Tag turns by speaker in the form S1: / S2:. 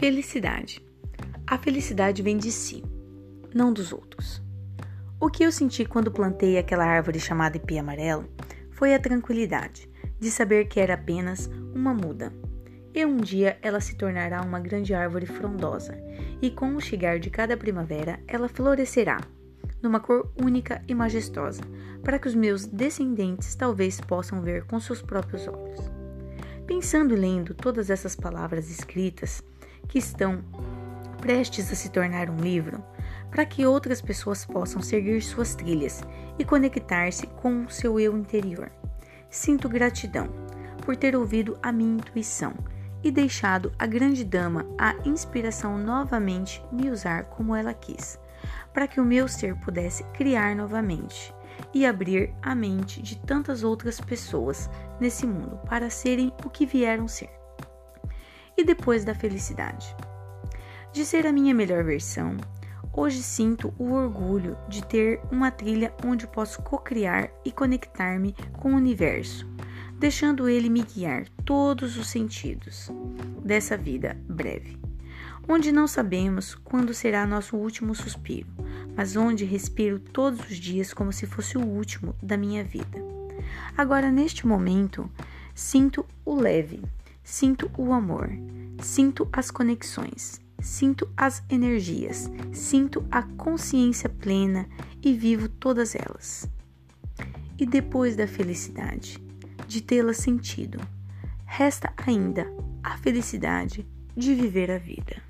S1: Felicidade. A felicidade vem de si, não dos outros. O que eu senti quando plantei aquela árvore chamada ipê amarelo foi a tranquilidade de saber que era apenas uma muda. E um dia ela se tornará uma grande árvore frondosa, e com o chegar de cada primavera ela florescerá, numa cor única e majestosa, para que os meus descendentes talvez possam ver com seus próprios olhos. Pensando e lendo todas essas palavras escritas, que estão prestes a se tornar um livro, para que outras pessoas possam seguir suas trilhas e conectar-se com o seu eu interior. Sinto gratidão por ter ouvido a minha intuição e deixado a grande dama, a inspiração, novamente me usar como ela quis, para que o meu ser pudesse criar novamente e abrir a mente de tantas outras pessoas nesse mundo para serem o que vieram ser e depois da felicidade. De ser a minha melhor versão, hoje sinto o orgulho de ter uma trilha onde posso co-criar e conectar-me com o universo, deixando ele me guiar todos os sentidos dessa vida breve, onde não sabemos quando será nosso último suspiro, mas onde respiro todos os dias como se fosse o último da minha vida. Agora, neste momento, sinto o leve Sinto o amor, sinto as conexões, sinto as energias, sinto a consciência plena e vivo todas elas. E depois da felicidade, de tê-la sentido, resta ainda a felicidade de viver a vida.